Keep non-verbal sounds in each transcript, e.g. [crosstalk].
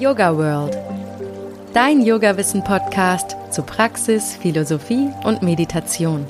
Yoga World. Dein Yoga-Wissen-Podcast zu Praxis, Philosophie und Meditation.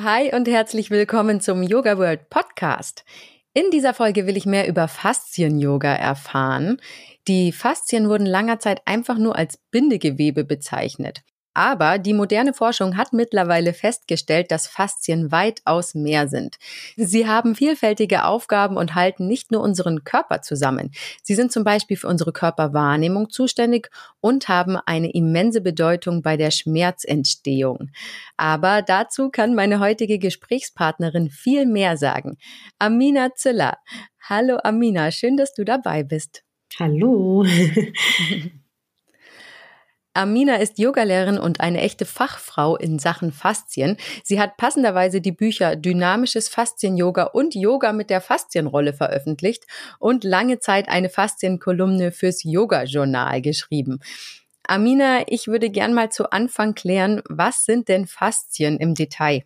Hi und herzlich willkommen zum Yoga World Podcast. In dieser Folge will ich mehr über Faszien-Yoga erfahren. Die Faszien wurden langer Zeit einfach nur als Bindegewebe bezeichnet. Aber die moderne Forschung hat mittlerweile festgestellt, dass Faszien weitaus mehr sind. Sie haben vielfältige Aufgaben und halten nicht nur unseren Körper zusammen. Sie sind zum Beispiel für unsere Körperwahrnehmung zuständig und haben eine immense Bedeutung bei der Schmerzentstehung. Aber dazu kann meine heutige Gesprächspartnerin viel mehr sagen. Amina Ziller. Hallo Amina, schön, dass du dabei bist. Hallo. [laughs] Amina ist Yogalehrerin und eine echte Fachfrau in Sachen Faszien. Sie hat passenderweise die Bücher Dynamisches Faszien-Yoga und Yoga mit der Faszienrolle veröffentlicht und lange Zeit eine Faszienkolumne fürs Yoga-Journal geschrieben. Amina, ich würde gern mal zu Anfang klären, was sind denn Faszien im Detail?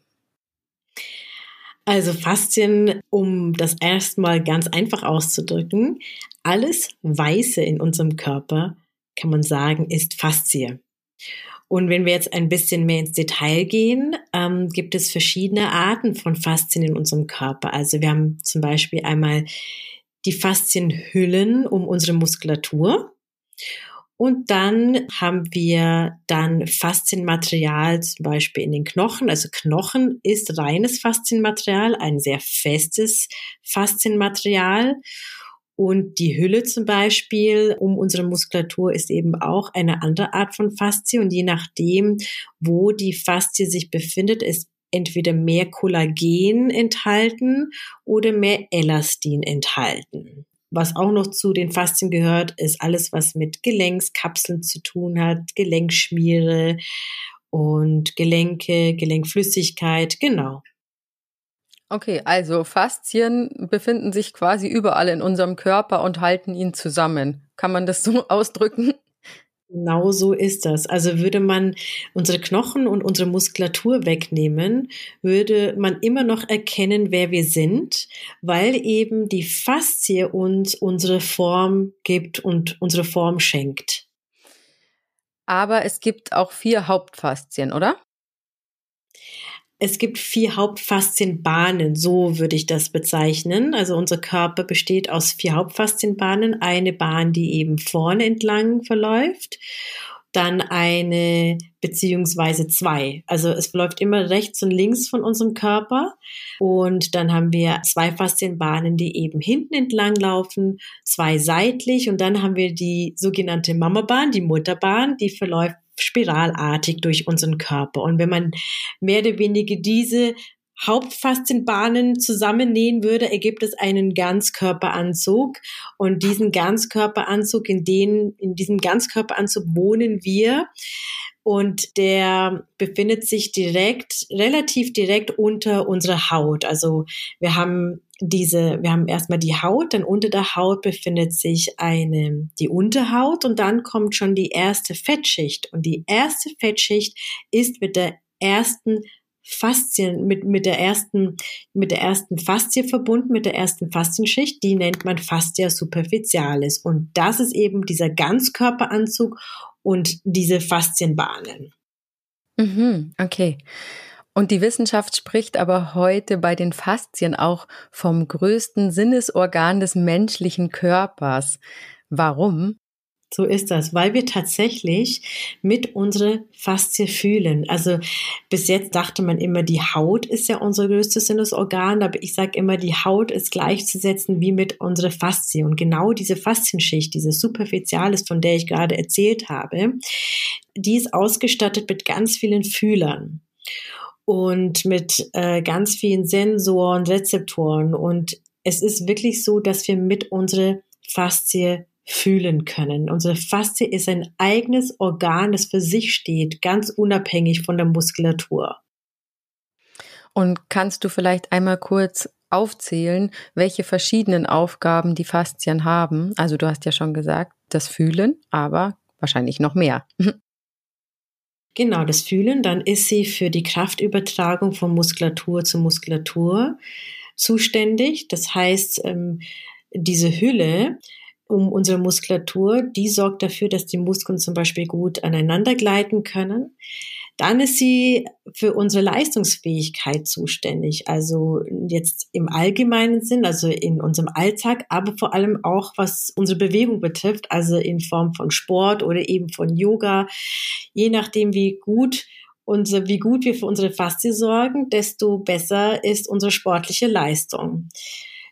Also Faszien, um das erstmal ganz einfach auszudrücken, alles Weiße in unserem Körper kann man sagen, ist Faszie. Und wenn wir jetzt ein bisschen mehr ins Detail gehen, ähm, gibt es verschiedene Arten von Faszien in unserem Körper. Also wir haben zum Beispiel einmal die Faszienhüllen um unsere Muskulatur. Und dann haben wir dann Faszienmaterial zum Beispiel in den Knochen. Also Knochen ist reines Faszienmaterial, ein sehr festes Faszienmaterial. Und die Hülle zum Beispiel um unsere Muskulatur ist eben auch eine andere Art von Faszie. Und je nachdem, wo die Faszie sich befindet, ist entweder mehr Kollagen enthalten oder mehr Elastin enthalten. Was auch noch zu den Faszien gehört, ist alles, was mit Gelenkskapseln zu tun hat, Gelenkschmiere und Gelenke, Gelenkflüssigkeit, genau. Okay, also Faszien befinden sich quasi überall in unserem Körper und halten ihn zusammen. Kann man das so [laughs] ausdrücken? Genau so ist das. Also würde man unsere Knochen und unsere Muskulatur wegnehmen, würde man immer noch erkennen, wer wir sind, weil eben die Faszie uns unsere Form gibt und unsere Form schenkt. Aber es gibt auch vier Hauptfaszien, oder? Es gibt vier Hauptfaszienbahnen, so würde ich das bezeichnen. Also unser Körper besteht aus vier Hauptfaszienbahnen. Eine Bahn, die eben vorne entlang verläuft, dann eine beziehungsweise zwei. Also es verläuft immer rechts und links von unserem Körper. Und dann haben wir zwei Faszienbahnen, die eben hinten entlang laufen, zwei seitlich. Und dann haben wir die sogenannte Mamabahn, die Mutterbahn, die verläuft spiralartig durch unseren Körper. Und wenn man mehr oder weniger diese Hauptfaszienbahnen zusammennähen würde, ergibt es einen Ganzkörperanzug. Und diesen Ganzkörperanzug, in den, in diesem Ganzkörperanzug wohnen wir. Und der befindet sich direkt, relativ direkt unter unserer Haut. Also wir haben diese, wir haben erstmal die Haut, dann unter der Haut befindet sich eine, die Unterhaut und dann kommt schon die erste Fettschicht. Und die erste Fettschicht ist mit der ersten Faszien, mit, mit der ersten, mit der ersten Faszie verbunden, mit der ersten Faszienschicht, die nennt man Fascia superficialis. Und das ist eben dieser Ganzkörperanzug und diese Faszienbahnen. Mhm, okay. Und die Wissenschaft spricht aber heute bei den Faszien auch vom größten Sinnesorgan des menschlichen Körpers. Warum? So ist das, weil wir tatsächlich mit unserer Faszie fühlen. Also bis jetzt dachte man immer, die Haut ist ja unser größtes Sinnesorgan, aber ich sage immer, die Haut ist gleichzusetzen wie mit unserer Faszie. Und genau diese Faszienschicht, diese Superficialis, von der ich gerade erzählt habe, die ist ausgestattet mit ganz vielen Fühlern und mit äh, ganz vielen Sensoren, Rezeptoren. Und es ist wirklich so, dass wir mit unserer Faszie fühlen können. Unsere Faszie ist ein eigenes Organ, das für sich steht, ganz unabhängig von der Muskulatur. Und kannst du vielleicht einmal kurz aufzählen, welche verschiedenen Aufgaben die Faszien haben? Also du hast ja schon gesagt, das Fühlen, aber wahrscheinlich noch mehr. [laughs] Genau, das Fühlen, dann ist sie für die Kraftübertragung von Muskulatur zu Muskulatur zuständig. Das heißt, ähm, diese Hülle um unsere Muskulatur, die sorgt dafür, dass die Muskeln zum Beispiel gut aneinander gleiten können. Dann ist sie für unsere Leistungsfähigkeit zuständig. Also jetzt im allgemeinen Sinn, also in unserem Alltag, aber vor allem auch was unsere Bewegung betrifft, also in Form von Sport oder eben von Yoga. Je nachdem, wie gut unser, wie gut wir für unsere Faszie sorgen, desto besser ist unsere sportliche Leistung.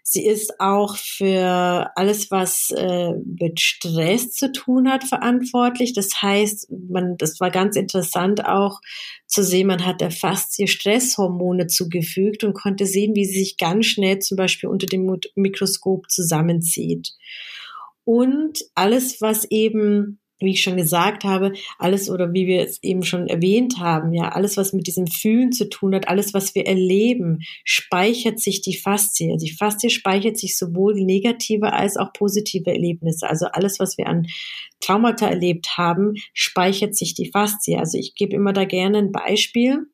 Sie ist auch für alles, was äh, mit Stress zu tun hat, verantwortlich. Das heißt, man, das war ganz interessant auch zu sehen, man hat der Faszie Stresshormone zugefügt und konnte sehen, wie sie sich ganz schnell zum Beispiel unter dem Mikroskop zusammenzieht. Und alles, was eben wie ich schon gesagt habe, alles oder wie wir es eben schon erwähnt haben, ja, alles, was mit diesem Fühlen zu tun hat, alles, was wir erleben, speichert sich die Faszie. Die Faszie speichert sich sowohl negative als auch positive Erlebnisse. Also alles, was wir an Traumata erlebt haben, speichert sich die Faszie. Also ich gebe immer da gerne ein Beispiel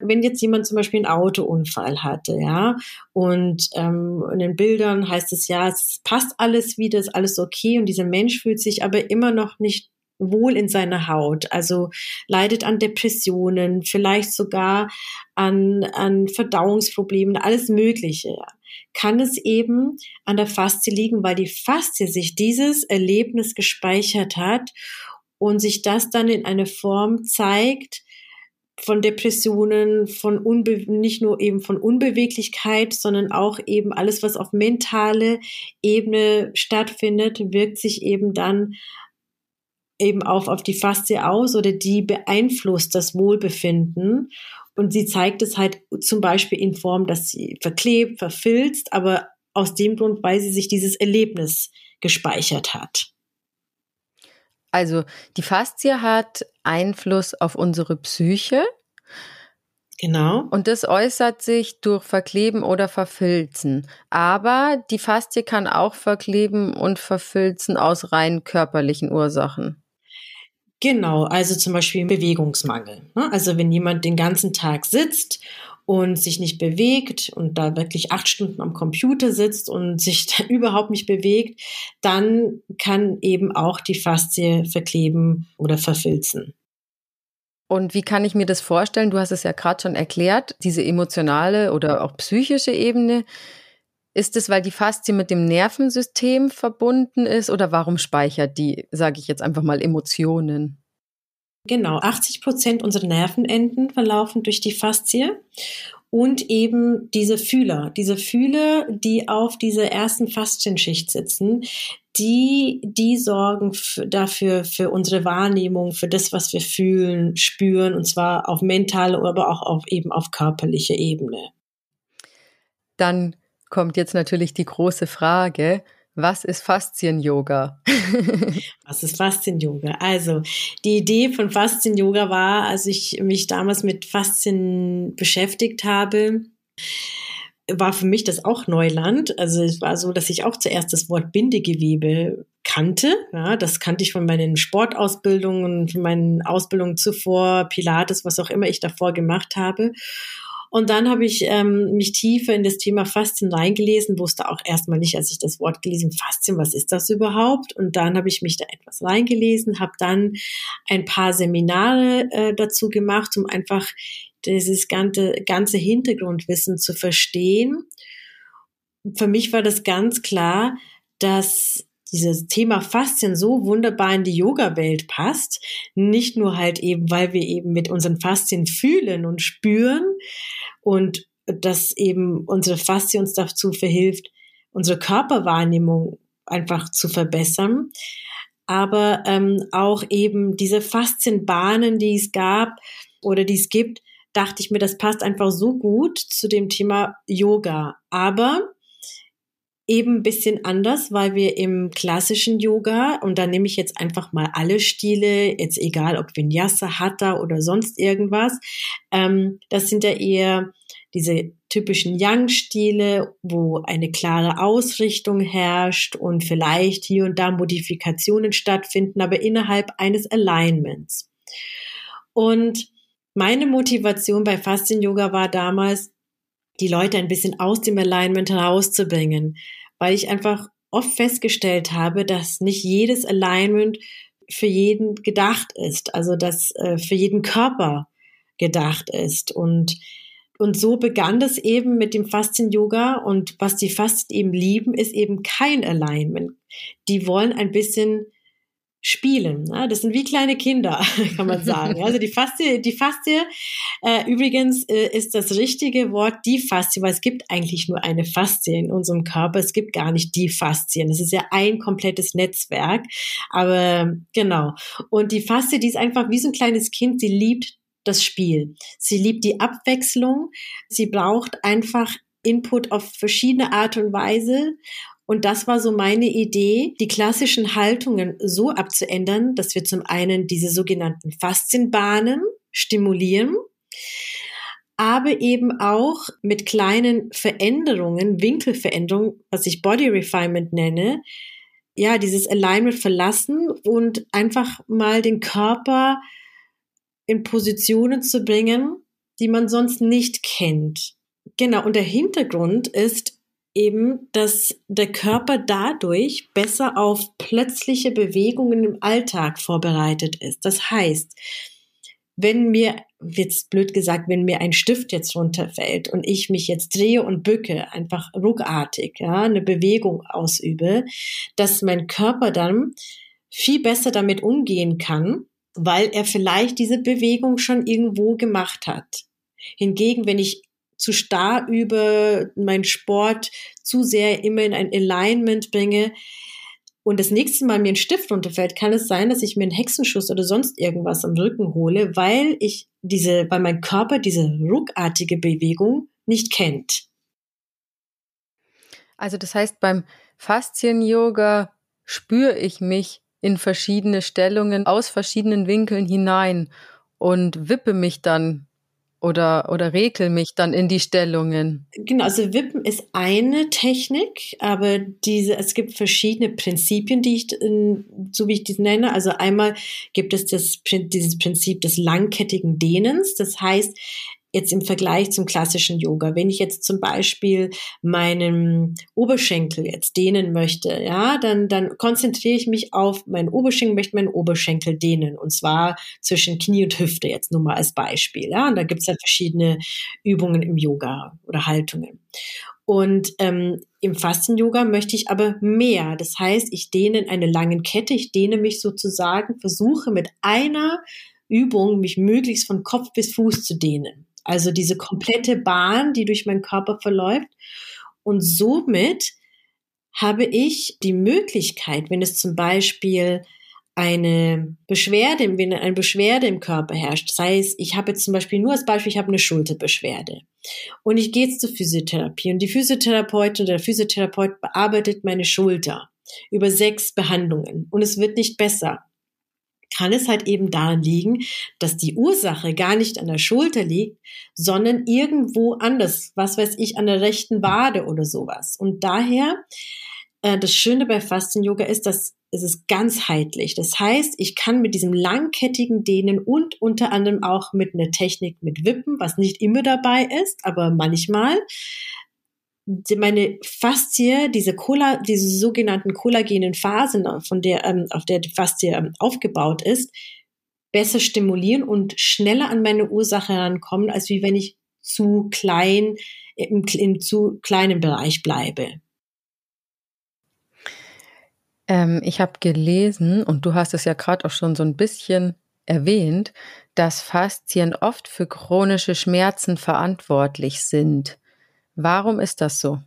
wenn jetzt jemand zum Beispiel einen Autounfall hatte, ja, und ähm, in den Bildern heißt es ja, es passt alles wieder, ist alles okay und dieser Mensch fühlt sich aber immer noch nicht wohl in seiner Haut, also leidet an Depressionen, vielleicht sogar an, an Verdauungsproblemen, alles Mögliche. Kann es eben an der Faszie liegen, weil die Faszie sich dieses Erlebnis gespeichert hat und sich das dann in eine Form zeigt, von Depressionen, von Unbe nicht nur eben von Unbeweglichkeit, sondern auch eben alles, was auf mentale Ebene stattfindet, wirkt sich eben dann eben auf, auf die Faszie aus oder die beeinflusst das Wohlbefinden. Und sie zeigt es halt zum Beispiel in Form, dass sie verklebt, verfilzt, aber aus dem Grund, weil sie sich dieses Erlebnis gespeichert hat. Also die Faszie hat Einfluss auf unsere Psyche. Genau. Und das äußert sich durch Verkleben oder Verfilzen. Aber die Faszie kann auch verkleben und verfilzen aus rein körperlichen Ursachen. Genau, also zum Beispiel Bewegungsmangel. Ne? Also wenn jemand den ganzen Tag sitzt und sich nicht bewegt und da wirklich acht Stunden am Computer sitzt und sich da [laughs] überhaupt nicht bewegt, dann kann eben auch die Faszie verkleben oder verfilzen. Und wie kann ich mir das vorstellen? Du hast es ja gerade schon erklärt, diese emotionale oder auch psychische Ebene. Ist es, weil die Faszie mit dem Nervensystem verbunden ist oder warum speichert die, sage ich jetzt einfach mal, Emotionen? Genau, 80 Prozent unserer Nervenenden verlaufen durch die Faszie und eben diese Fühler, diese Fühler, die auf dieser ersten Faszienschicht sitzen, die, die sorgen dafür, für unsere Wahrnehmung, für das, was wir fühlen, spüren, und zwar auf mentale, aber auch auf eben auf körperlicher Ebene. Dann kommt jetzt natürlich die große Frage, was ist Faszien-Yoga? [laughs] Was ist Faszien-Yoga? Also, die Idee von Faszien-Yoga war, als ich mich damals mit Faszien beschäftigt habe, war für mich das auch Neuland. Also es war so, dass ich auch zuerst das Wort Bindegewebe kannte. Ja, das kannte ich von meinen Sportausbildungen, von meinen Ausbildungen zuvor, Pilates, was auch immer ich davor gemacht habe. Und dann habe ich ähm, mich tiefer in das Thema Faszien reingelesen, wusste auch erstmal nicht, als ich das Wort gelesen, Faszien, was ist das überhaupt? Und dann habe ich mich da etwas reingelesen, habe dann ein paar Seminare äh, dazu gemacht, um einfach dieses ganze, ganze Hintergrundwissen zu verstehen. Für mich war das ganz klar, dass dieses Thema Faszien so wunderbar in die Yoga-Welt passt. Nicht nur halt eben, weil wir eben mit unseren Faszien fühlen und spüren und dass eben unsere Faszie uns dazu verhilft, unsere Körperwahrnehmung einfach zu verbessern. Aber ähm, auch eben diese Faszienbahnen, die es gab oder die es gibt, dachte ich mir, das passt einfach so gut zu dem Thema Yoga. Aber eben ein bisschen anders, weil wir im klassischen Yoga, und da nehme ich jetzt einfach mal alle Stile, jetzt egal ob Vinyasa, Hatha oder sonst irgendwas, ähm, das sind ja eher diese typischen Yang-Stile, wo eine klare Ausrichtung herrscht und vielleicht hier und da Modifikationen stattfinden, aber innerhalb eines Alignments. Und meine Motivation bei Faszien-Yoga war damals, die Leute ein bisschen aus dem Alignment herauszubringen, weil ich einfach oft festgestellt habe, dass nicht jedes Alignment für jeden gedacht ist, also dass äh, für jeden Körper gedacht ist und und so begann das eben mit dem Faszien-Yoga. Und was die Faszien eben lieben, ist eben kein Alignment. Die wollen ein bisschen spielen. Ne? Das sind wie kleine Kinder, [laughs] kann man sagen. Also die Faszie, die Faszie äh, übrigens äh, ist das richtige Wort, die Faszie, weil es gibt eigentlich nur eine Faszie in unserem Körper. Es gibt gar nicht die Faszien. Das ist ja ein komplettes Netzwerk. Aber genau. Und die Faszie, die ist einfach wie so ein kleines Kind. Sie liebt das Spiel. Sie liebt die Abwechslung. Sie braucht einfach Input auf verschiedene Art und Weise. Und das war so meine Idee, die klassischen Haltungen so abzuändern, dass wir zum einen diese sogenannten Faszienbahnen stimulieren, aber eben auch mit kleinen Veränderungen, Winkelveränderungen, was ich Body Refinement nenne, ja, dieses Alignment verlassen und einfach mal den Körper in Positionen zu bringen, die man sonst nicht kennt. Genau, und der Hintergrund ist eben, dass der Körper dadurch besser auf plötzliche Bewegungen im Alltag vorbereitet ist. Das heißt, wenn mir, jetzt blöd gesagt, wenn mir ein Stift jetzt runterfällt und ich mich jetzt drehe und bücke, einfach ruckartig, ja, eine Bewegung ausübe, dass mein Körper dann viel besser damit umgehen kann, weil er vielleicht diese Bewegung schon irgendwo gemacht hat. Hingegen, wenn ich zu starr über meinen Sport zu sehr immer in ein Alignment bringe und das nächste Mal mir ein Stift runterfällt, kann es sein, dass ich mir einen Hexenschuss oder sonst irgendwas am Rücken hole, weil ich diese, weil mein Körper diese ruckartige Bewegung nicht kennt. Also das heißt, beim Faszien-Yoga spüre ich mich in verschiedene Stellungen aus verschiedenen Winkeln hinein und wippe mich dann oder, oder rekel mich dann in die Stellungen. Genau, also Wippen ist eine Technik, aber diese, es gibt verschiedene Prinzipien, die ich, so wie ich die nenne. Also einmal gibt es das, dieses Prinzip des langkettigen Dehnens. Das heißt, jetzt im Vergleich zum klassischen Yoga. Wenn ich jetzt zum Beispiel meinen Oberschenkel jetzt dehnen möchte, ja, dann, dann konzentriere ich mich auf meinen Oberschenkel, möchte meinen Oberschenkel dehnen. Und zwar zwischen Knie und Hüfte jetzt nur mal als Beispiel. Ja, und da gibt es ja verschiedene Übungen im Yoga oder Haltungen. Und ähm, im Fasten-Yoga möchte ich aber mehr. Das heißt, ich dehne in eine lange Kette, ich dehne mich sozusagen, versuche mit einer Übung mich möglichst von Kopf bis Fuß zu dehnen. Also diese komplette Bahn, die durch meinen Körper verläuft. Und somit habe ich die Möglichkeit, wenn es zum Beispiel eine Beschwerde, wenn eine Beschwerde im Körper herrscht, sei es, ich habe jetzt zum Beispiel nur als Beispiel, ich habe eine Schulterbeschwerde. Und ich gehe jetzt zur Physiotherapie. Und die Physiotherapeutin oder der Physiotherapeut bearbeitet meine Schulter über sechs Behandlungen. Und es wird nicht besser kann es halt eben daran liegen, dass die Ursache gar nicht an der Schulter liegt, sondern irgendwo anders, was weiß ich, an der rechten Wade oder sowas. Und daher, äh, das Schöne bei Fasten-Yoga ist, dass es ist ganzheitlich. Das heißt, ich kann mit diesem langkettigen Dehnen und unter anderem auch mit einer Technik mit Wippen, was nicht immer dabei ist, aber manchmal, meine Faszie, diese Cola, diese sogenannten kollagenen Phasen, von der, ähm, auf der die Faszie ähm, aufgebaut ist, besser stimulieren und schneller an meine Ursache herankommen, als wie wenn ich zu klein, im, im zu kleinen Bereich bleibe. Ähm, ich habe gelesen, und du hast es ja gerade auch schon so ein bisschen erwähnt, dass Faszien oft für chronische Schmerzen verantwortlich sind. Warum ist das so?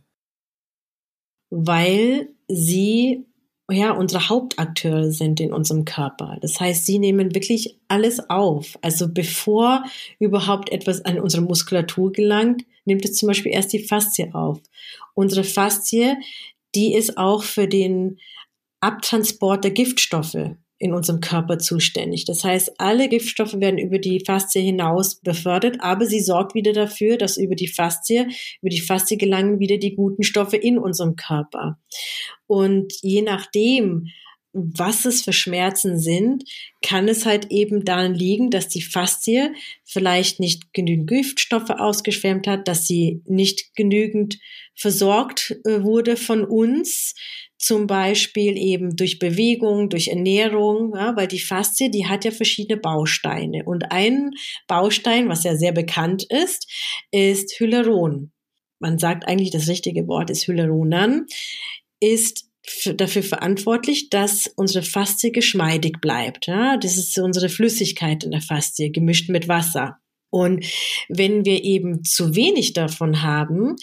Weil sie ja unsere Hauptakteure sind in unserem Körper. Das heißt, sie nehmen wirklich alles auf. Also bevor überhaupt etwas an unsere Muskulatur gelangt, nimmt es zum Beispiel erst die Faszie auf. Unsere Faszie, die ist auch für den Abtransport der Giftstoffe in unserem Körper zuständig. Das heißt, alle Giftstoffe werden über die Faszie hinaus befördert, aber sie sorgt wieder dafür, dass über die Faszie, über die Faszie gelangen wieder die guten Stoffe in unserem Körper. Und je nachdem, was es für Schmerzen sind, kann es halt eben daran liegen, dass die Faszie vielleicht nicht genügend Giftstoffe ausgeschwemmt hat, dass sie nicht genügend versorgt äh, wurde von uns, zum Beispiel eben durch Bewegung, durch Ernährung, ja, weil die Faszie, die hat ja verschiedene Bausteine. Und ein Baustein, was ja sehr bekannt ist, ist Hyaluron. Man sagt eigentlich, das richtige Wort ist Hyaluronan, ist dafür verantwortlich, dass unsere Faszie geschmeidig bleibt. Ja? Das ist unsere Flüssigkeit in der Faszie, gemischt mit Wasser. Und wenn wir eben zu wenig davon haben,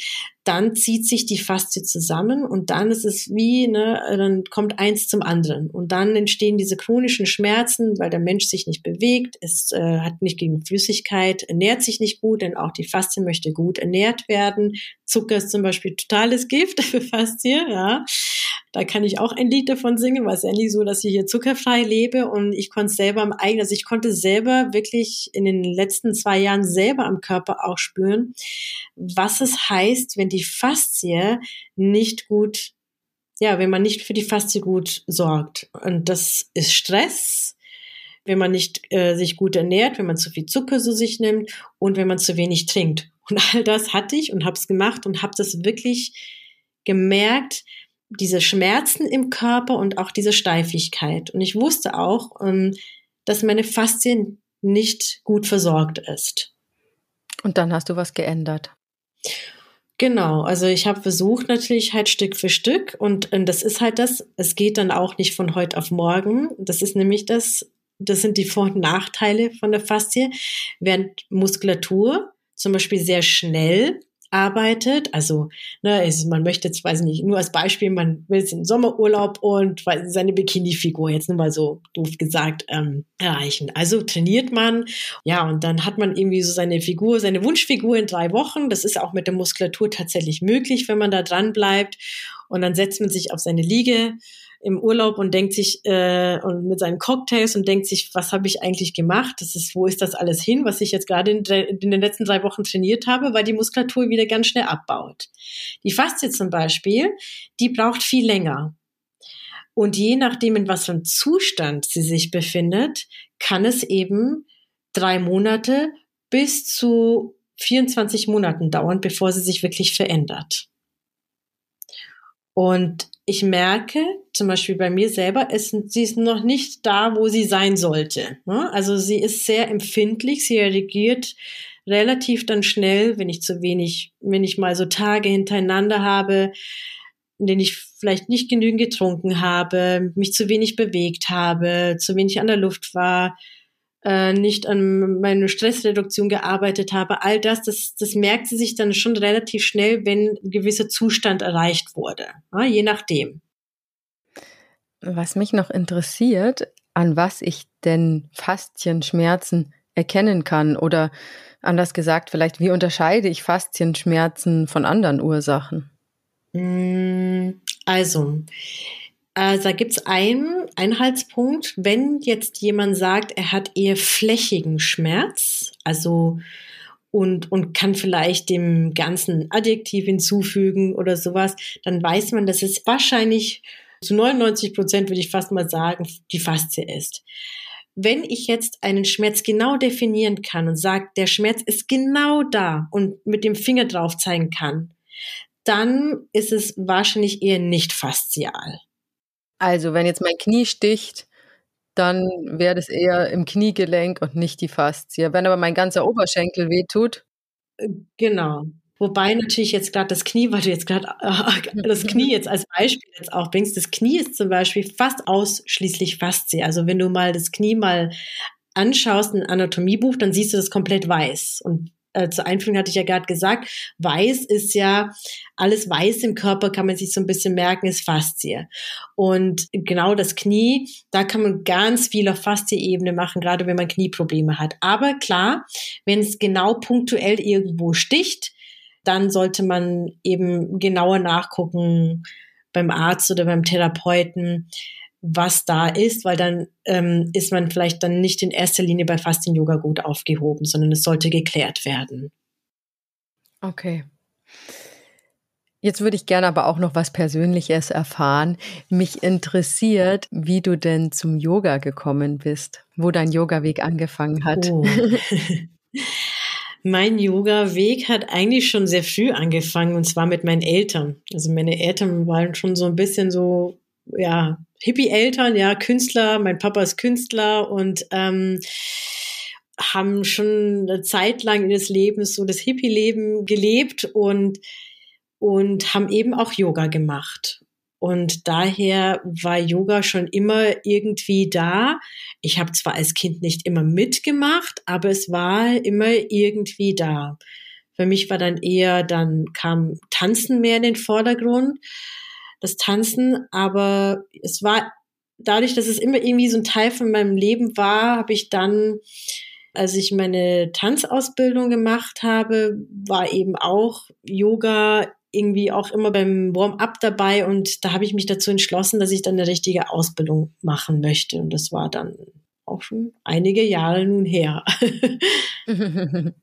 dann zieht sich die Faszie zusammen und dann ist es wie, ne, dann kommt eins zum anderen. Und dann entstehen diese chronischen Schmerzen, weil der Mensch sich nicht bewegt, es äh, hat nicht gegen Flüssigkeit, ernährt sich nicht gut, denn auch die Faszie möchte gut ernährt werden. Zucker ist zum Beispiel totales Gift [laughs] für Faszie, ja. Da kann ich auch ein Lied davon singen, weil es ja nicht so, dass ich hier zuckerfrei lebe und ich konnte selber am eigenen, also ich konnte selber wirklich in den letzten zwei Jahren selber am Körper auch spüren, was es heißt, wenn die Faszie nicht gut, ja, wenn man nicht für die Faszie gut sorgt. Und das ist Stress, wenn man nicht äh, sich gut ernährt, wenn man zu viel Zucker zu sich nimmt und wenn man zu wenig trinkt. Und all das hatte ich und habe es gemacht und habe das wirklich gemerkt, diese Schmerzen im Körper und auch diese Steifigkeit. Und ich wusste auch, ähm, dass meine Faszie nicht gut versorgt ist. Und dann hast du was geändert. Genau, also ich habe versucht natürlich halt Stück für Stück und, und das ist halt das, es geht dann auch nicht von heute auf morgen. Das ist nämlich das, das sind die Vor- und Nachteile von der Faszie, während Muskulatur zum Beispiel sehr schnell arbeitet. Also, ne, ist, man möchte jetzt, weiß ich nicht, nur als Beispiel, man will jetzt in Sommerurlaub und seine Bikini-Figur, jetzt nur mal so doof gesagt, ähm, erreichen. Also trainiert man, ja, und dann hat man irgendwie so seine Figur, seine Wunschfigur in drei Wochen. Das ist auch mit der Muskulatur tatsächlich möglich, wenn man da dran bleibt. Und dann setzt man sich auf seine Liege im Urlaub und denkt sich äh, und mit seinen Cocktails und denkt sich, was habe ich eigentlich gemacht? Das ist, wo ist das alles hin, was ich jetzt gerade in, in, den letzten drei Wochen trainiert habe, weil die Muskulatur wieder ganz schnell abbaut. Die Faszie zum Beispiel, die braucht viel länger. Und je nachdem, in was für einem Zustand sie sich befindet, kann es eben drei Monate bis zu 24 Monaten dauern, bevor sie sich wirklich verändert. Und ich merke, zum Beispiel bei mir selber, es, sie ist noch nicht da, wo sie sein sollte. Ne? Also sie ist sehr empfindlich, sie reagiert relativ dann schnell, wenn ich zu wenig, wenn ich mal so Tage hintereinander habe, in denen ich vielleicht nicht genügend getrunken habe, mich zu wenig bewegt habe, zu wenig an der Luft war, äh, nicht an meiner Stressreduktion gearbeitet habe, all das, das, das merkt sie sich dann schon relativ schnell, wenn ein gewisser Zustand erreicht wurde, ja, je nachdem. Was mich noch interessiert, an was ich denn Faszienschmerzen erkennen kann oder anders gesagt, vielleicht wie unterscheide ich Faszienschmerzen von anderen Ursachen? Mm, also, also da gibt's einen Einhaltspunkt, wenn jetzt jemand sagt, er hat eher flächigen Schmerz, also und, und kann vielleicht dem ganzen Adjektiv hinzufügen oder sowas, dann weiß man, dass es wahrscheinlich zu 99 Prozent, würde ich fast mal sagen, die Faszie ist. Wenn ich jetzt einen Schmerz genau definieren kann und sage, der Schmerz ist genau da und mit dem Finger drauf zeigen kann, dann ist es wahrscheinlich eher nicht faszial. Also, wenn jetzt mein Knie sticht, dann wäre das eher im Kniegelenk und nicht die Faszie. Wenn aber mein ganzer Oberschenkel wehtut. Äh, genau. Wobei natürlich jetzt gerade das Knie, weil du jetzt gerade äh, [laughs] das Knie jetzt als Beispiel jetzt auch bringst, das Knie ist zum Beispiel fast ausschließlich Faszie. Also wenn du mal das Knie mal anschaust, ein Anatomiebuch, dann siehst du das komplett weiß. Und äh, zur Einführung hatte ich ja gerade gesagt, weiß ist ja, alles weiß im Körper kann man sich so ein bisschen merken, ist Faszie. Und genau das Knie, da kann man ganz viel auf Faszie-Ebene machen, gerade wenn man Knieprobleme hat. Aber klar, wenn es genau punktuell irgendwo sticht, dann sollte man eben genauer nachgucken beim Arzt oder beim Therapeuten, was da ist, weil dann ähm, ist man vielleicht dann nicht in erster Linie bei Fastien-Yoga gut aufgehoben, sondern es sollte geklärt werden. Okay. Jetzt würde ich gerne aber auch noch was Persönliches erfahren. Mich interessiert, wie du denn zum Yoga gekommen bist, wo dein Yoga-Weg angefangen hat. Oh. [laughs] mein Yoga-Weg hat eigentlich schon sehr früh angefangen und zwar mit meinen Eltern. Also meine Eltern waren schon so ein bisschen so, ja, Hippie-Eltern, ja, Künstler. Mein Papa ist Künstler und ähm, haben schon eine Zeit lang ihres Lebens so das Hippie-Leben gelebt und und haben eben auch Yoga gemacht. Und daher war Yoga schon immer irgendwie da. Ich habe zwar als Kind nicht immer mitgemacht, aber es war immer irgendwie da. Für mich war dann eher, dann kam Tanzen mehr in den Vordergrund, das Tanzen, aber es war dadurch, dass es immer irgendwie so ein Teil von meinem Leben war, habe ich dann, als ich meine Tanzausbildung gemacht habe, war eben auch Yoga irgendwie auch immer beim Warm-up dabei und da habe ich mich dazu entschlossen, dass ich dann eine richtige Ausbildung machen möchte. Und das war dann auch schon einige Jahre nun her. [laughs] [laughs]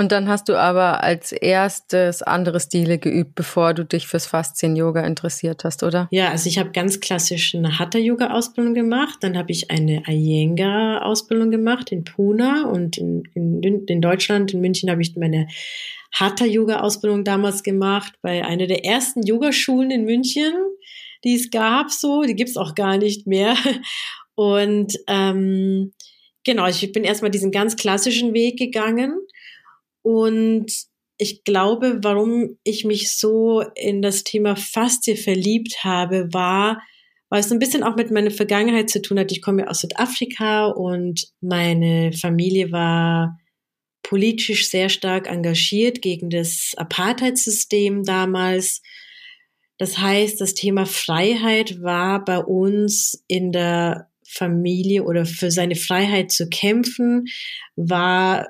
Und dann hast du aber als erstes andere Stile geübt, bevor du dich fürs Faszien-Yoga interessiert hast, oder? Ja, also ich habe ganz klassisch eine Hatha-Yoga-Ausbildung gemacht. Dann habe ich eine Iyengar-Ausbildung gemacht in Pune und in, in, in Deutschland, in München, habe ich meine Hatha-Yoga-Ausbildung damals gemacht bei einer der ersten Yogaschulen in München, die es gab so. Die gibt's auch gar nicht mehr. [laughs] Und ähm, genau, ich bin erstmal diesen ganz klassischen Weg gegangen. Und ich glaube, warum ich mich so in das Thema Faszie verliebt habe, war, weil es ein bisschen auch mit meiner Vergangenheit zu tun hat. Ich komme aus Südafrika und meine Familie war politisch sehr stark engagiert gegen das Apartheidssystem damals. Das heißt, das Thema Freiheit war bei uns in der Familie oder für seine Freiheit zu kämpfen, war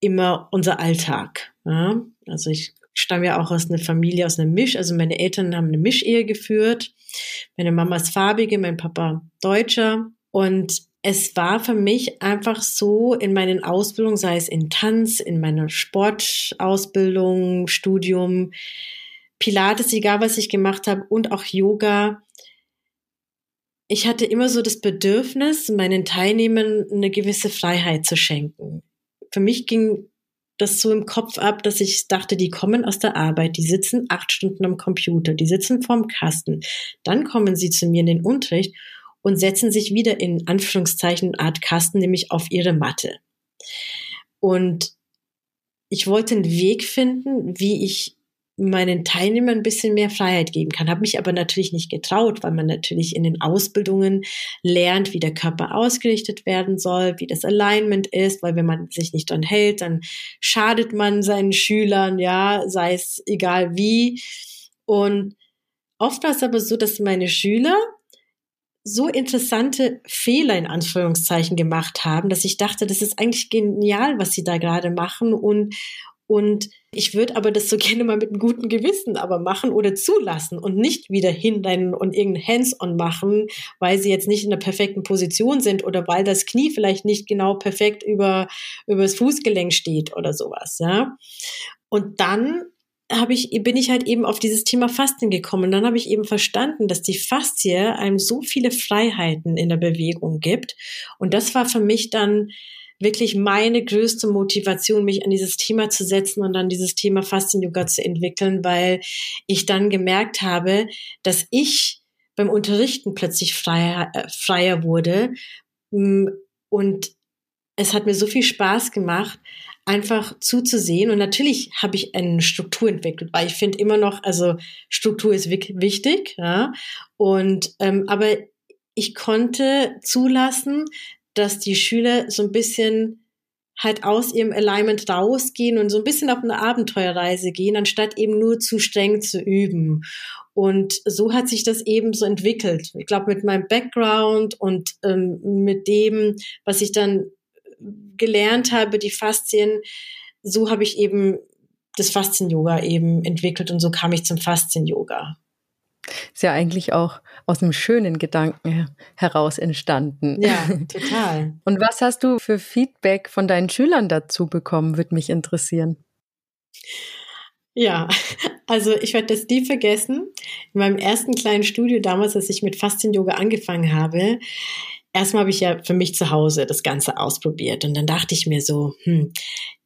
immer unser Alltag. Ja? Also ich stamme ja auch aus einer Familie, aus einer Misch, also meine Eltern haben eine Mischehe geführt. Meine Mama ist farbige, mein Papa Deutscher. Und es war für mich einfach so in meinen Ausbildungen, sei es in Tanz, in meiner Sportausbildung, Studium, Pilates, egal was ich gemacht habe und auch Yoga. Ich hatte immer so das Bedürfnis, meinen Teilnehmern eine gewisse Freiheit zu schenken. Für mich ging das so im Kopf ab, dass ich dachte, die kommen aus der Arbeit, die sitzen acht Stunden am Computer, die sitzen vorm Kasten. Dann kommen sie zu mir in den Unterricht und setzen sich wieder in Anführungszeichen Art Kasten, nämlich auf ihre Matte. Und ich wollte einen Weg finden, wie ich meinen Teilnehmern ein bisschen mehr Freiheit geben kann. Habe mich aber natürlich nicht getraut, weil man natürlich in den Ausbildungen lernt, wie der Körper ausgerichtet werden soll, wie das Alignment ist, weil wenn man sich nicht dran hält, dann schadet man seinen Schülern, ja, sei es egal wie. Und oft war es aber so, dass meine Schüler so interessante Fehler in Anführungszeichen gemacht haben, dass ich dachte, das ist eigentlich genial, was sie da gerade machen und und ich würde aber das so [laughs] gerne mal mit einem guten Gewissen aber machen oder zulassen und nicht wieder hinrennen und irgendein Hands-on machen, weil sie jetzt nicht in der perfekten Position sind oder weil das Knie vielleicht nicht genau perfekt über, über das Fußgelenk steht oder sowas, ja. Und dann habe ich, bin ich halt eben auf dieses Thema Fasten gekommen. Und dann habe ich eben verstanden, dass die Faszie einem so viele Freiheiten in der Bewegung gibt. Und das war für mich dann wirklich meine größte Motivation, mich an dieses Thema zu setzen und dann dieses Thema Fastien-Yoga zu entwickeln, weil ich dann gemerkt habe, dass ich beim Unterrichten plötzlich freier, äh, freier wurde. Mm, und es hat mir so viel Spaß gemacht, einfach zuzusehen. Und natürlich habe ich eine Struktur entwickelt, weil ich finde immer noch, also Struktur ist wichtig, ja. Und ähm, aber ich konnte zulassen, dass die Schüler so ein bisschen halt aus ihrem Alignment rausgehen und so ein bisschen auf eine Abenteuerreise gehen, anstatt eben nur zu streng zu üben. Und so hat sich das eben so entwickelt. Ich glaube, mit meinem Background und ähm, mit dem, was ich dann gelernt habe, die Faszien, so habe ich eben das Faszien-Yoga eben entwickelt und so kam ich zum Faszien-Yoga. Ist ja eigentlich auch aus einem schönen Gedanken heraus entstanden. Ja, [laughs] total. Und was hast du für Feedback von deinen Schülern dazu bekommen, würde mich interessieren. Ja, Also ich werde das nie vergessen. In meinem ersten kleinen Studio damals, als ich mit Faszien-Yoga angefangen habe, erstmal habe ich ja für mich zu Hause das Ganze ausprobiert. Und dann dachte ich mir so, hm,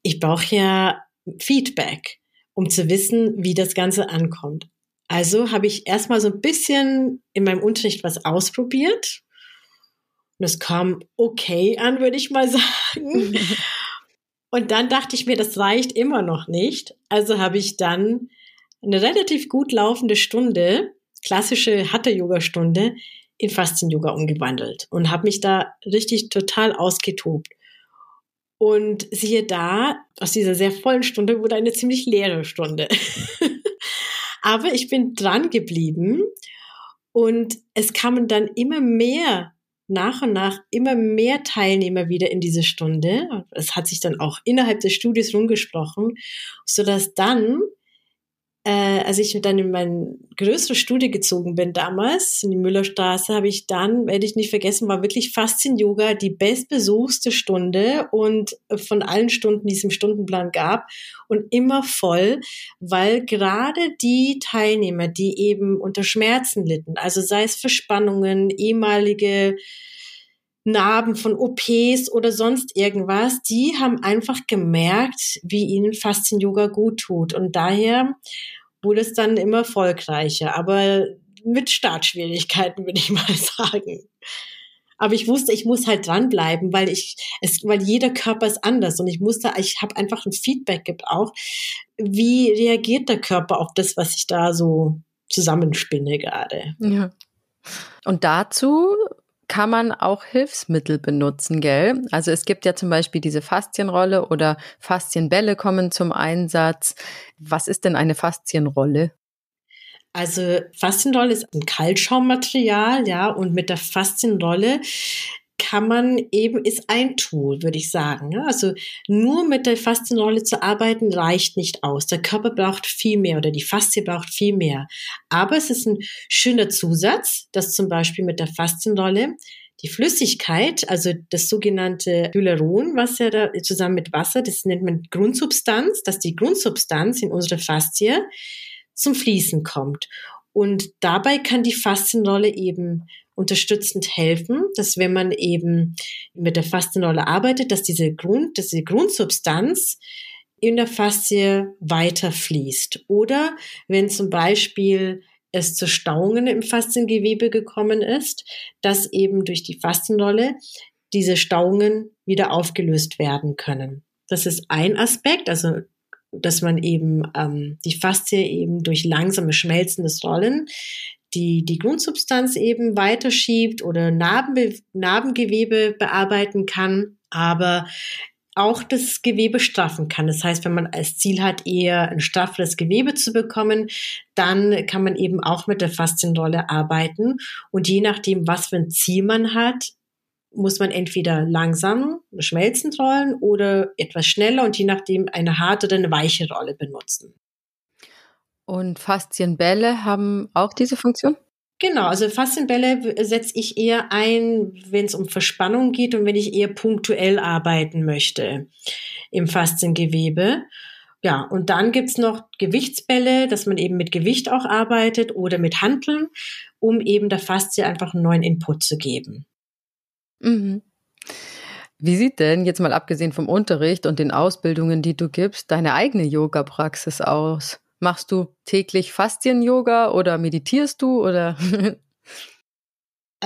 ich brauche ja Feedback, um zu wissen, wie das Ganze ankommt. Also habe ich erstmal so ein bisschen in meinem Unterricht was ausprobiert. Und es kam okay an, würde ich mal [laughs] sagen. Und dann dachte ich mir, das reicht immer noch nicht. Also habe ich dann eine relativ gut laufende Stunde, klassische Hatha-Yoga-Stunde, in Faszien-Yoga umgewandelt und habe mich da richtig total ausgetobt. Und siehe da, aus dieser sehr vollen Stunde wurde eine ziemlich leere Stunde. [laughs] Aber ich bin dran geblieben und es kamen dann immer mehr nach und nach immer mehr Teilnehmer wieder in diese Stunde. Es hat sich dann auch innerhalb des Studios rumgesprochen, so dass dann äh, als ich dann in meine größere Studie gezogen bin damals, in die Müllerstraße, habe ich dann, werde ich nicht vergessen, war wirklich Faszien-Yoga die bestbesuchste Stunde und von allen Stunden, die es im Stundenplan gab und immer voll, weil gerade die Teilnehmer, die eben unter Schmerzen litten, also sei es Verspannungen, ehemalige Narben von OPs oder sonst irgendwas, die haben einfach gemerkt, wie ihnen Faszien-Yoga gut tut. Und daher wurde es dann immer erfolgreicher, aber mit Startschwierigkeiten, würde ich [laughs] mal sagen. Aber ich wusste, ich muss halt dranbleiben, weil ich es, weil jeder Körper ist anders und ich musste, ich habe einfach ein Feedback gebraucht. Wie reagiert der Körper auf das, was ich da so zusammenspinne gerade? Ja. Und dazu kann man auch Hilfsmittel benutzen, gell? Also es gibt ja zum Beispiel diese Faszienrolle oder Faszienbälle kommen zum Einsatz. Was ist denn eine Faszienrolle? Also Faszienrolle ist ein Kaltschaummaterial, ja, und mit der Faszienrolle kann man eben, ist ein Tool, würde ich sagen. Ja? Also nur mit der Faszienrolle zu arbeiten reicht nicht aus. Der Körper braucht viel mehr oder die Faszie braucht viel mehr. Aber es ist ein schöner Zusatz, dass zum Beispiel mit der Faszienrolle die Flüssigkeit, also das sogenannte Hyaluron, was ja da zusammen mit Wasser, das nennt man Grundsubstanz, dass die Grundsubstanz in unserer Faszie zum Fließen kommt. Und dabei kann die Faszienrolle eben unterstützend helfen, dass wenn man eben mit der Faszienrolle arbeitet, dass diese Grund, dass die Grundsubstanz in der Faszie weiter fließt. Oder wenn zum Beispiel es zu Stauungen im Fasziengewebe gekommen ist, dass eben durch die Faszienrolle diese Stauungen wieder aufgelöst werden können. Das ist ein Aspekt, also dass man eben ähm, die Faszie eben durch langsame Schmelzen des Rollen die, die Grundsubstanz eben weiterschiebt oder Narben, Narbengewebe bearbeiten kann, aber auch das Gewebe straffen kann. Das heißt, wenn man als Ziel hat, eher ein strafferes Gewebe zu bekommen, dann kann man eben auch mit der Faszienrolle arbeiten. Und je nachdem, was für ein Ziel man hat, muss man entweder langsam schmelzend rollen oder etwas schneller und je nachdem eine harte oder eine weiche Rolle benutzen. Und Faszienbälle haben auch diese Funktion? Genau, also Faszienbälle setze ich eher ein, wenn es um Verspannung geht und wenn ich eher punktuell arbeiten möchte im Fasziengewebe. Ja, und dann gibt's noch Gewichtsbälle, dass man eben mit Gewicht auch arbeitet oder mit Hanteln, um eben der Faszie einfach einen neuen Input zu geben. Mhm. Wie sieht denn, jetzt mal abgesehen vom Unterricht und den Ausbildungen, die du gibst, deine eigene Yoga-Praxis aus? Machst du täglich Faszien-Yoga oder meditierst du oder? [laughs]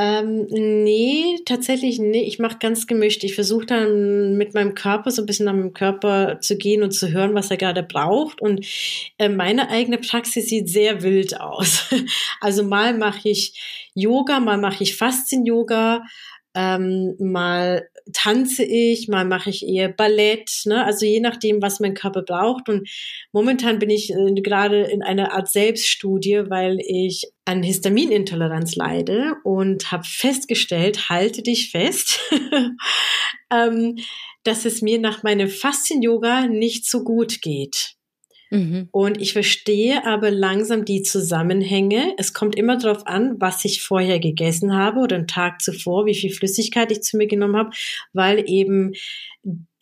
Ähm, nee, tatsächlich nee. Ich mache ganz gemischt. Ich versuche dann mit meinem Körper so ein bisschen an meinem Körper zu gehen und zu hören, was er gerade braucht. Und äh, meine eigene Praxis sieht sehr wild aus. [laughs] Also mal mache ich Yoga, mal mache ich Faszien-Yoga, ähm, mal tanze ich, mal mache ich eher Ballett, ne? also je nachdem, was mein Körper braucht. Und momentan bin ich äh, gerade in einer Art Selbststudie, weil ich an Histaminintoleranz leide und habe festgestellt, halte dich fest, [laughs] ähm, dass es mir nach meinem Faszien-Yoga nicht so gut geht. Mhm. Und ich verstehe aber langsam die Zusammenhänge. Es kommt immer darauf an, was ich vorher gegessen habe oder einen Tag zuvor, wie viel Flüssigkeit ich zu mir genommen habe, weil eben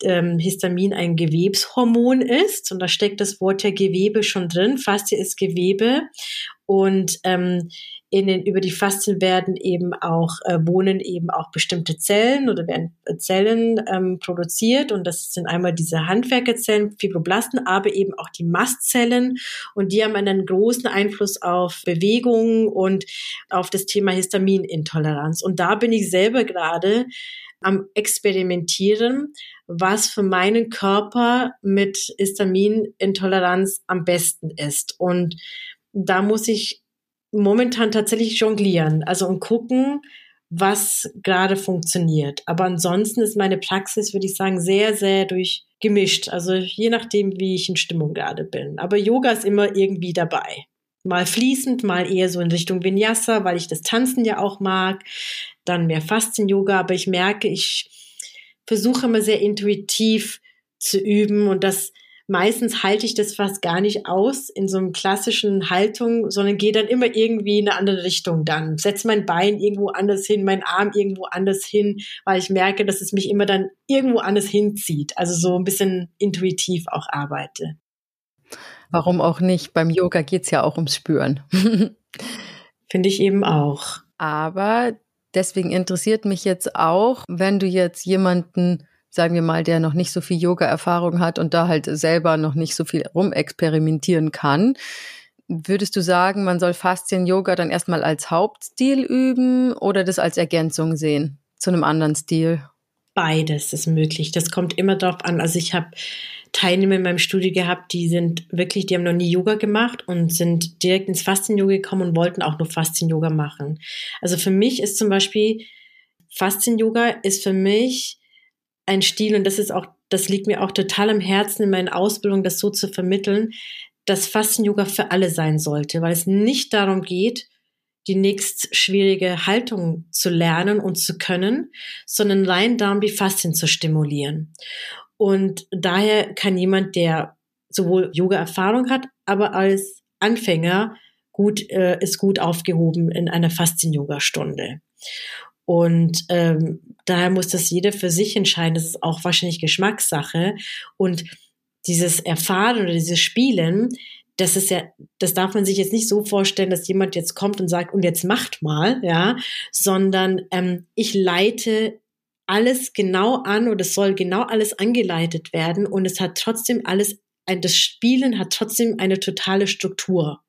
ähm, Histamin ein Gewebshormon ist. Und da steckt das Wort ja Gewebe schon drin. Faszie ist Gewebe. Und ähm, in den, über die Faszien werden eben auch, äh, wohnen eben auch bestimmte Zellen oder werden Zellen ähm, produziert. Und das sind einmal diese Handwerkerzellen, Fibroblasten, aber eben auch die Mastzellen. Und die haben einen großen Einfluss auf Bewegung und auf das Thema Histaminintoleranz. Und da bin ich selber gerade am Experimentieren, was für meinen Körper mit Histaminintoleranz am besten ist. Und da muss ich momentan tatsächlich jonglieren, also und gucken, was gerade funktioniert. Aber ansonsten ist meine Praxis, würde ich sagen, sehr, sehr durchgemischt. Also je nachdem, wie ich in Stimmung gerade bin. Aber Yoga ist immer irgendwie dabei. Mal fließend, mal eher so in Richtung Vinyasa, weil ich das Tanzen ja auch mag. Dann mehr Faszien-Yoga. Aber ich merke, ich versuche immer sehr intuitiv zu üben und das meistens halte ich das fast gar nicht aus in so einem klassischen Haltung, sondern gehe dann immer irgendwie in eine andere Richtung dann. Setze mein Bein irgendwo anders hin, mein Arm irgendwo anders hin, weil ich merke, dass es mich immer dann irgendwo anders hinzieht. Also so ein bisschen intuitiv auch arbeite. Warum auch nicht? Beim Yoga geht's ja auch ums Spüren. [laughs] Finde ich eben auch. Aber deswegen interessiert mich jetzt auch, wenn du jetzt jemanden sagen wir mal, der noch nicht so viel Yoga-Erfahrung hat und da halt selber noch nicht so viel rumexperimentieren kann. Würdest du sagen, man soll Faszien-Yoga dann erstmal als Hauptstil üben oder das als Ergänzung sehen zu einem anderen Stil? Beides ist möglich. Das kommt immer darauf an. Also ich habe Teilnehmer in meinem Studio gehabt, die sind wirklich, die haben noch nie Yoga gemacht und sind direkt ins Faszien-Yoga gekommen und wollten auch nur Faszien-Yoga machen. Also für mich ist zum Beispiel Faszien-Yoga ist für mich ein Stil und das ist auch, das liegt mir auch total am Herzen in meinen Ausbildungen, das so zu vermitteln, dass Fasten-Yoga für alle sein sollte, weil es nicht darum geht, die nächst schwierige Haltung zu lernen und zu können, sondern rein darum, die Faszien zu stimulieren. Und daher kann jemand, der sowohl Yoga-Erfahrung hat, aber als Anfänger gut, äh, ist gut aufgehoben in einer Faszien-Yoga-Stunde. Und ähm, daher muss das jeder für sich entscheiden. Das ist auch wahrscheinlich Geschmackssache. Und dieses Erfahren oder dieses Spielen, das ist ja, das darf man sich jetzt nicht so vorstellen, dass jemand jetzt kommt und sagt, und jetzt macht mal, ja, sondern ähm, ich leite alles genau an oder es soll genau alles angeleitet werden und es hat trotzdem alles, das Spielen hat trotzdem eine totale Struktur.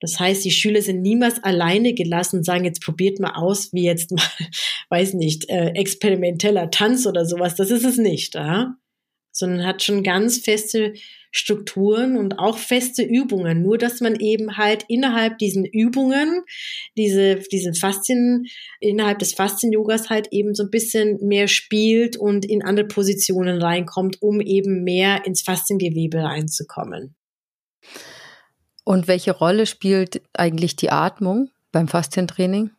Das heißt, die Schüler sind niemals alleine gelassen und sagen, jetzt probiert mal aus, wie jetzt mal, [laughs] weiß nicht, äh, experimenteller Tanz oder sowas. Das ist es nicht, ja? sondern hat schon ganz feste Strukturen und auch feste Übungen. Nur, dass man eben halt innerhalb diesen Übungen, diese, diesen Faszien, innerhalb des Faszien-Yogas halt eben so ein bisschen mehr spielt und in andere Positionen reinkommt, um eben mehr ins Fasziengewebe reinzukommen. Und welche Rolle spielt eigentlich die Atmung beim Faszientraining?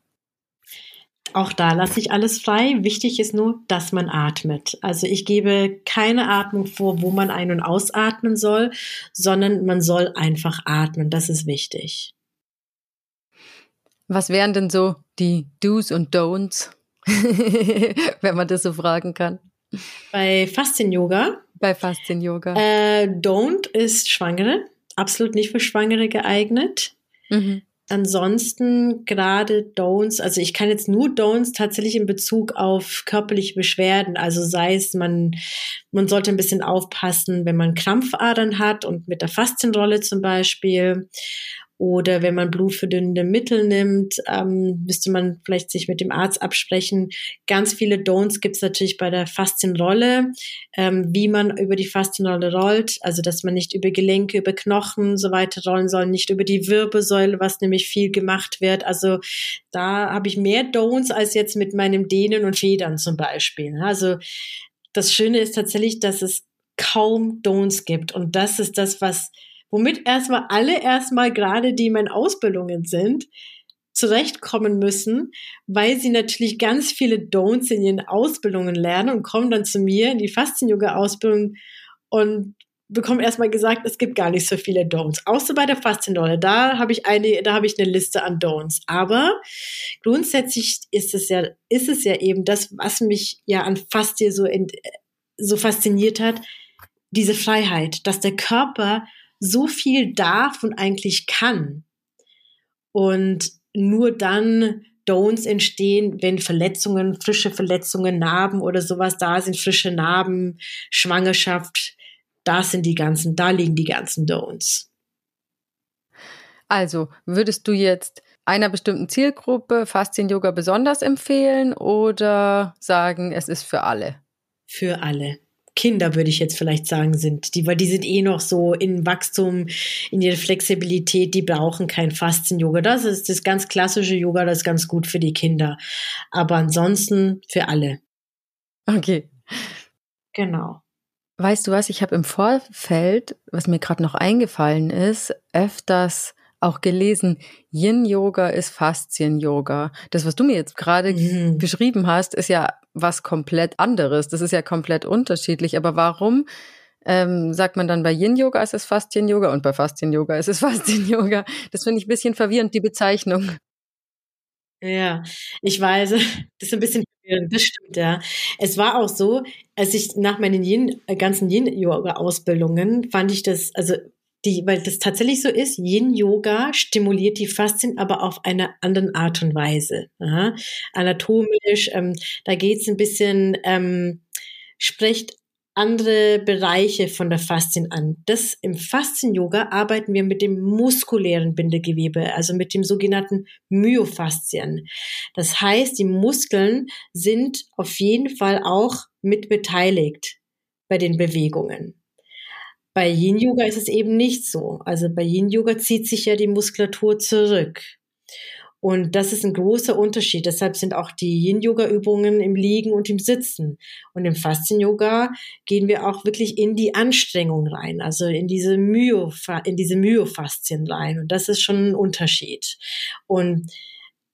Auch da lasse ich alles frei. Wichtig ist nur, dass man atmet. Also ich gebe keine Atmung vor, wo man ein- und ausatmen soll, sondern man soll einfach atmen. Das ist wichtig. Was wären denn so die Do's und Don'ts, [laughs] wenn man das so fragen kann? Bei Faszien-Yoga? Bei Faszien-Yoga. Äh, Don't ist Schwangere absolut nicht für Schwangere geeignet. Mhm. Ansonsten gerade Don'ts, also ich kann jetzt nur Don'ts tatsächlich in Bezug auf körperliche Beschwerden, also sei es man, man sollte ein bisschen aufpassen, wenn man Krampfadern hat und mit der Faszienrolle zum Beispiel oder wenn man blutverdünnende Mittel nimmt, ähm, müsste man vielleicht sich mit dem Arzt absprechen. Ganz viele Don'ts gibt es natürlich bei der Faszienrolle, ähm, wie man über die Faszienrolle rollt, also dass man nicht über Gelenke, über Knochen so weiter rollen soll, nicht über die Wirbelsäule, was nämlich viel gemacht wird. Also da habe ich mehr Don'ts als jetzt mit meinem Dehnen und Federn zum Beispiel. Also das Schöne ist tatsächlich, dass es kaum Don'ts gibt und das ist das, was womit erstmal alle erstmal gerade, die in Ausbildungen sind, zurechtkommen müssen, weil sie natürlich ganz viele Don'ts in ihren Ausbildungen lernen und kommen dann zu mir in die Faszien-Yoga-Ausbildung und bekomme erstmal gesagt, es gibt gar nicht so viele Don'ts. Außer bei der Faszienrolle. Da habe ich eine, da habe ich eine Liste an Don'ts. Aber grundsätzlich ist es ja, ist es ja eben das, was mich ja an Faszie so, so fasziniert hat, diese Freiheit, dass der Körper so viel darf und eigentlich kann. Und nur dann Don'ts entstehen, wenn Verletzungen, frische Verletzungen, Narben oder sowas da sind, frische Narben, Schwangerschaft, da sind die ganzen, da liegen die ganzen Don'ts. Also, würdest du jetzt einer bestimmten Zielgruppe Faszien-Yoga besonders empfehlen oder sagen, es ist für alle? Für alle. Kinder, würde ich jetzt vielleicht sagen, sind. Die, weil die sind eh noch so in Wachstum, in ihrer Flexibilität, die brauchen kein Faszien-Yoga. Das ist das ganz klassische Yoga, das ist ganz gut für die Kinder. Aber ansonsten für alle. Okay. Genau. Weißt du was, ich habe im Vorfeld, was mir gerade noch eingefallen ist, öfters auch gelesen, Yin-Yoga ist Faszien-Yoga. Das, was du mir jetzt gerade mhm. beschrieben hast, ist ja was komplett anderes. Das ist ja komplett unterschiedlich. Aber warum ähm, sagt man dann bei Yin-Yoga ist es Faszien-Yoga und bei Faszien-Yoga ist es [laughs] Faszien-Yoga? Das finde ich ein bisschen verwirrend, die Bezeichnung. Ja, ich weiß, [laughs] das ist ein bisschen verwirrend, das stimmt, ja. Es war auch so, als ich nach meinen Yin, äh, ganzen Yin-Yoga-Ausbildungen fand ich das, also die, weil das tatsächlich so ist, Yin-Yoga stimuliert die Faszien, aber auf eine andere Art und Weise. Aha. Anatomisch, ähm, da geht's ein bisschen, ähm, spricht andere Bereiche von der Faszien an. Das im Faszien-Yoga arbeiten wir mit dem muskulären Bindegewebe, also mit dem sogenannten Myofaszien. Das heißt, die Muskeln sind auf jeden Fall auch mit beteiligt bei den Bewegungen. Bei Yin Yoga ist es eben nicht so. Also bei Yin Yoga zieht sich ja die Muskulatur zurück. Und das ist ein großer Unterschied. Deshalb sind auch die Yin-Yoga-Übungen im Liegen und im Sitzen. Und im Faszien-Yoga gehen wir auch wirklich in die Anstrengung rein, also in diese Myo, in diese Myofaszien rein. Und das ist schon ein Unterschied. Und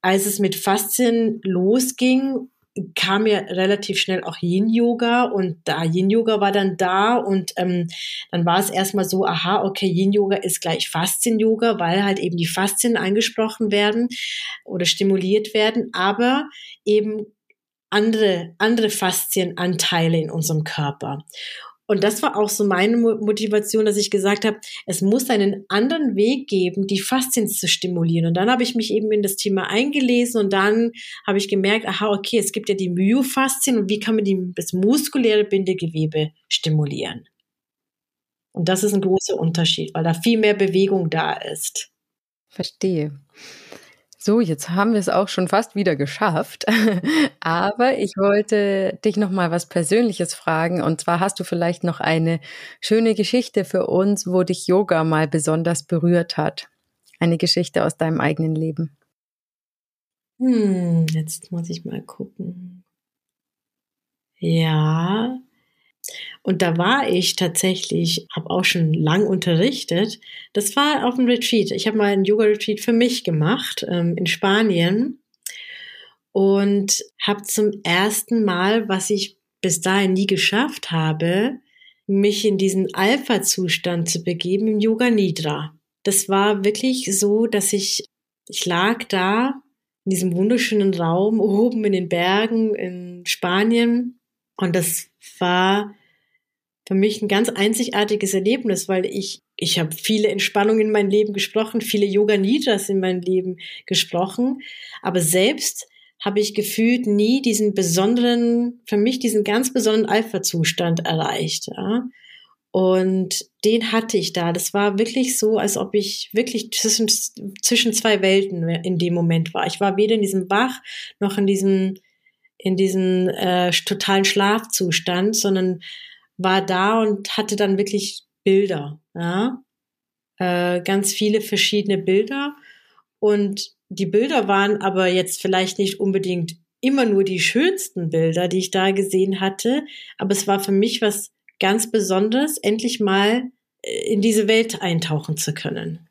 als es mit Faszien losging, kam ja relativ schnell auch Yin-Yoga und da Yin-Yoga war dann da und ähm, dann war es erstmal so, aha, okay, Yin-Yoga ist gleich Faszien-Yoga, weil halt eben die Faszien angesprochen werden oder stimuliert werden, aber eben andere, andere Faszienanteile in unserem Körper. Und das war auch so meine Motivation, dass ich gesagt habe, es muss einen anderen Weg geben, die Faszien zu stimulieren. Und dann habe ich mich eben in das Thema eingelesen und dann habe ich gemerkt, aha, okay, es gibt ja die Myofaszien und wie kann man die, das muskuläre Bindegewebe stimulieren? Und das ist ein großer Unterschied, weil da viel mehr Bewegung da ist. Verstehe. So, jetzt haben wir es auch schon fast wieder geschafft. [laughs] Aber ich wollte dich noch mal was Persönliches fragen. Und zwar hast du vielleicht noch eine schöne Geschichte für uns, wo dich Yoga mal besonders berührt hat. Eine Geschichte aus deinem eigenen Leben. Hm, jetzt muss ich mal gucken. Ja, und da war ich tatsächlich, habe auch schon lang unterrichtet. Das war auf dem Retreat. Ich habe mal einen Yoga-Retreat für mich gemacht ähm, in Spanien und habe zum ersten Mal, was ich bis dahin nie geschafft habe, mich in diesen Alpha-Zustand zu begeben im Yoga Nidra. Das war wirklich so, dass ich, ich lag da in diesem wunderschönen Raum oben in den Bergen in Spanien und das war für mich ein ganz einzigartiges Erlebnis, weil ich, ich habe viele Entspannungen in mein Leben gesprochen, viele Yoga Nidras in mein Leben gesprochen, aber selbst habe ich gefühlt nie diesen besonderen, für mich diesen ganz besonderen Alpha-Zustand erreicht. Ja? Und den hatte ich da. Das war wirklich so, als ob ich wirklich zwischen, zwischen zwei Welten in dem Moment war. Ich war weder in diesem Bach noch in diesem, in diesem äh, totalen Schlafzustand, sondern war da und hatte dann wirklich Bilder, ja, äh, ganz viele verschiedene Bilder und die Bilder waren aber jetzt vielleicht nicht unbedingt immer nur die schönsten Bilder, die ich da gesehen hatte, aber es war für mich was ganz Besonderes, endlich mal äh, in diese Welt eintauchen zu können.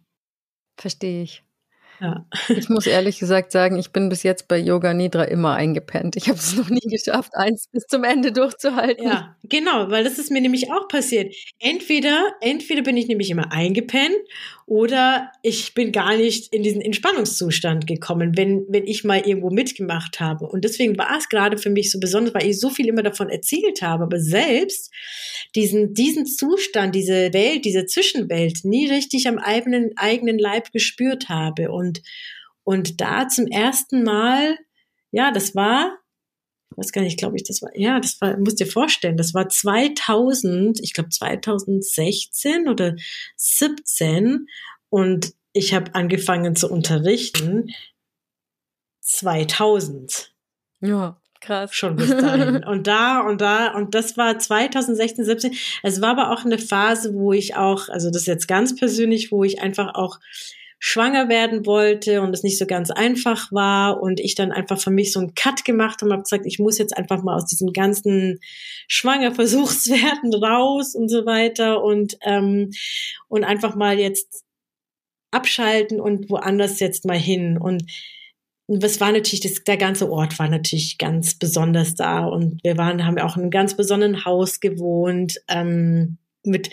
Verstehe ich. Ja. Ich muss ehrlich gesagt sagen, ich bin bis jetzt bei Yoga Nidra immer eingepennt. Ich habe es noch nie geschafft, eins bis zum Ende durchzuhalten. Ja, genau, weil das ist mir nämlich auch passiert. Entweder, entweder bin ich nämlich immer eingepennt oder ich bin gar nicht in diesen Entspannungszustand gekommen, wenn, wenn ich mal irgendwo mitgemacht habe. Und deswegen war es gerade für mich so besonders, weil ich so viel immer davon erzählt habe, aber selbst diesen, diesen Zustand, diese Welt, diese Zwischenwelt nie richtig am eigenen, eigenen Leib gespürt habe. Und, und da zum ersten Mal, ja, das war, weiß gar nicht, glaube ich, das war, ja, das war, musst dir vorstellen, das war 2000, ich glaube 2016 oder 17 und ich habe angefangen zu unterrichten 2000. Ja. Krass. Schon bis dahin. [laughs] und da und da, und das war 2016, 17. Es war aber auch eine Phase, wo ich auch, also das ist jetzt ganz persönlich, wo ich einfach auch schwanger werden wollte und es nicht so ganz einfach war und ich dann einfach für mich so einen Cut gemacht und habe gesagt, ich muss jetzt einfach mal aus diesem ganzen Schwangerversuchswerten raus und so weiter und ähm, und einfach mal jetzt abschalten und woanders jetzt mal hin und was war natürlich, das, der ganze Ort war natürlich ganz besonders da. Und wir waren, haben auch in einem ganz besonderen Haus gewohnt, ähm, mit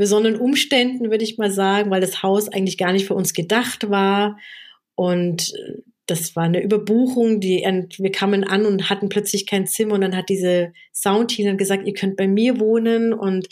besonderen Umständen, würde ich mal sagen, weil das Haus eigentlich gar nicht für uns gedacht war. Und das war eine Überbuchung, die, wir kamen an und hatten plötzlich kein Zimmer und dann hat diese Soundhealerin gesagt, ihr könnt bei mir wohnen und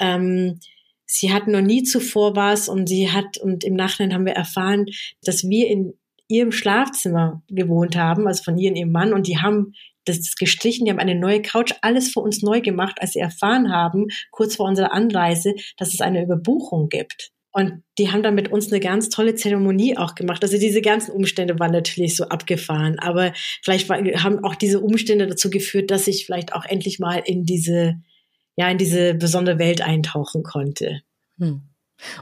ähm, sie hatten noch nie zuvor was und sie hat, und im Nachhinein haben wir erfahren, dass wir in ihrem Schlafzimmer gewohnt haben, also von ihr und ihrem Mann, und die haben das gestrichen, die haben eine neue Couch, alles für uns neu gemacht, als sie erfahren haben, kurz vor unserer Anreise, dass es eine Überbuchung gibt. Und die haben dann mit uns eine ganz tolle Zeremonie auch gemacht. Also diese ganzen Umstände waren natürlich so abgefahren, aber vielleicht war, haben auch diese Umstände dazu geführt, dass ich vielleicht auch endlich mal in diese, ja, in diese besondere Welt eintauchen konnte. Hm.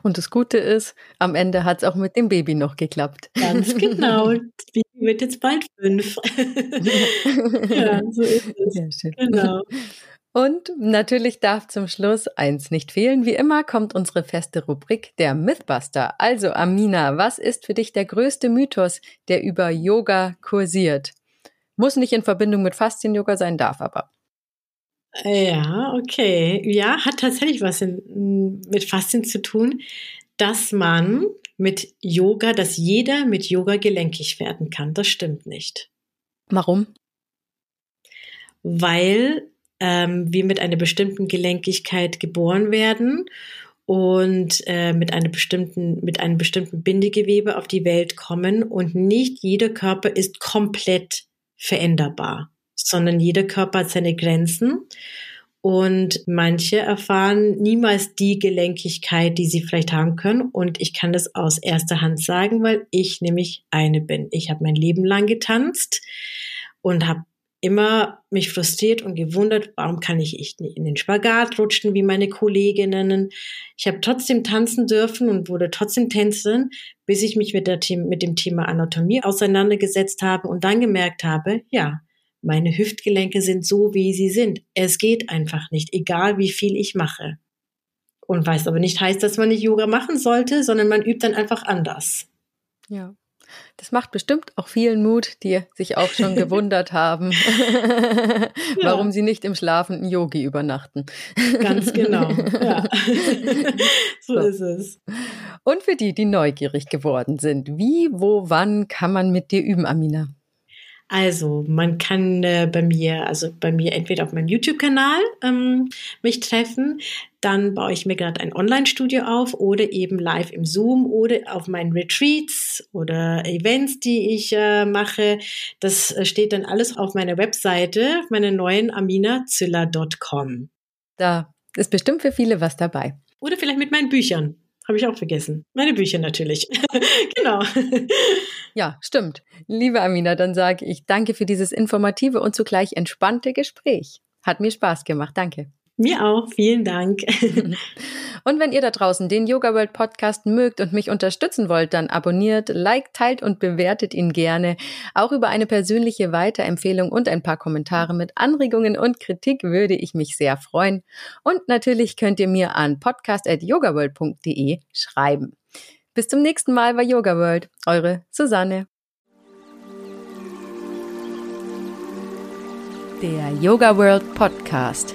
Und das Gute ist, am Ende hat es auch mit dem Baby noch geklappt. Ganz genau. [laughs] Das Baby wird jetzt bald fünf. [laughs] ja, so ist es. Sehr schön. Genau. Und natürlich darf zum Schluss eins nicht fehlen. Wie immer kommt unsere feste Rubrik der Mythbuster. Also Amina, was ist für dich der größte Mythos, der über Yoga kursiert? Muss nicht in Verbindung mit Faszien-Yoga sein, darf aber. Ja, okay. Ja, hat tatsächlich was in, mit Faszien zu tun, dass man mit Yoga, dass jeder mit Yoga gelenkig werden kann. Das stimmt nicht. Warum? Weil ähm, wir mit einer bestimmten Gelenkigkeit geboren werden und äh, mit einer bestimmten mit einem bestimmten Bindegewebe auf die Welt kommen und nicht jeder Körper ist komplett veränderbar sondern jeder Körper hat seine Grenzen. Und manche erfahren niemals die Gelenkigkeit, die sie vielleicht haben können. Und ich kann das aus erster Hand sagen, weil ich nämlich eine bin. Ich habe mein Leben lang getanzt und habe immer mich frustriert und gewundert, warum kann ich nicht in den Spagat rutschen wie meine Kolleginnen. Ich habe trotzdem tanzen dürfen und wurde trotzdem Tänzerin, bis ich mich mit, der, mit dem Thema Anatomie auseinandergesetzt habe und dann gemerkt habe, ja, meine Hüftgelenke sind so, wie sie sind. Es geht einfach nicht, egal wie viel ich mache. Und weiß aber nicht heißt, dass man nicht Yoga machen sollte, sondern man übt dann einfach anders. Ja. Das macht bestimmt auch vielen Mut, die sich auch schon [laughs] gewundert haben, [laughs] warum ja. sie nicht im schlafenden Yogi übernachten. Ganz genau. Ja. [laughs] so, so ist es. Und für die, die neugierig geworden sind, wie, wo, wann kann man mit dir üben, Amina? Also, man kann äh, bei mir, also bei mir entweder auf meinem YouTube-Kanal ähm, mich treffen, dann baue ich mir gerade ein Online-Studio auf oder eben live im Zoom oder auf meinen Retreats oder Events, die ich äh, mache. Das äh, steht dann alles auf meiner Webseite, meiner neuen aminazilla.com. Da ist bestimmt für viele was dabei. Oder vielleicht mit meinen Büchern. Habe ich auch vergessen. Meine Bücher natürlich. [laughs] genau. Ja, stimmt. Liebe Amina, dann sage ich danke für dieses informative und zugleich entspannte Gespräch. Hat mir Spaß gemacht. Danke. Mir auch, vielen Dank. [laughs] und wenn ihr da draußen den Yoga World Podcast mögt und mich unterstützen wollt, dann abonniert, liked, teilt und bewertet ihn gerne. Auch über eine persönliche Weiterempfehlung und ein paar Kommentare mit Anregungen und Kritik würde ich mich sehr freuen. Und natürlich könnt ihr mir an podcast.yogaworld.de schreiben. Bis zum nächsten Mal bei Yoga World. Eure Susanne. Der Yoga World Podcast.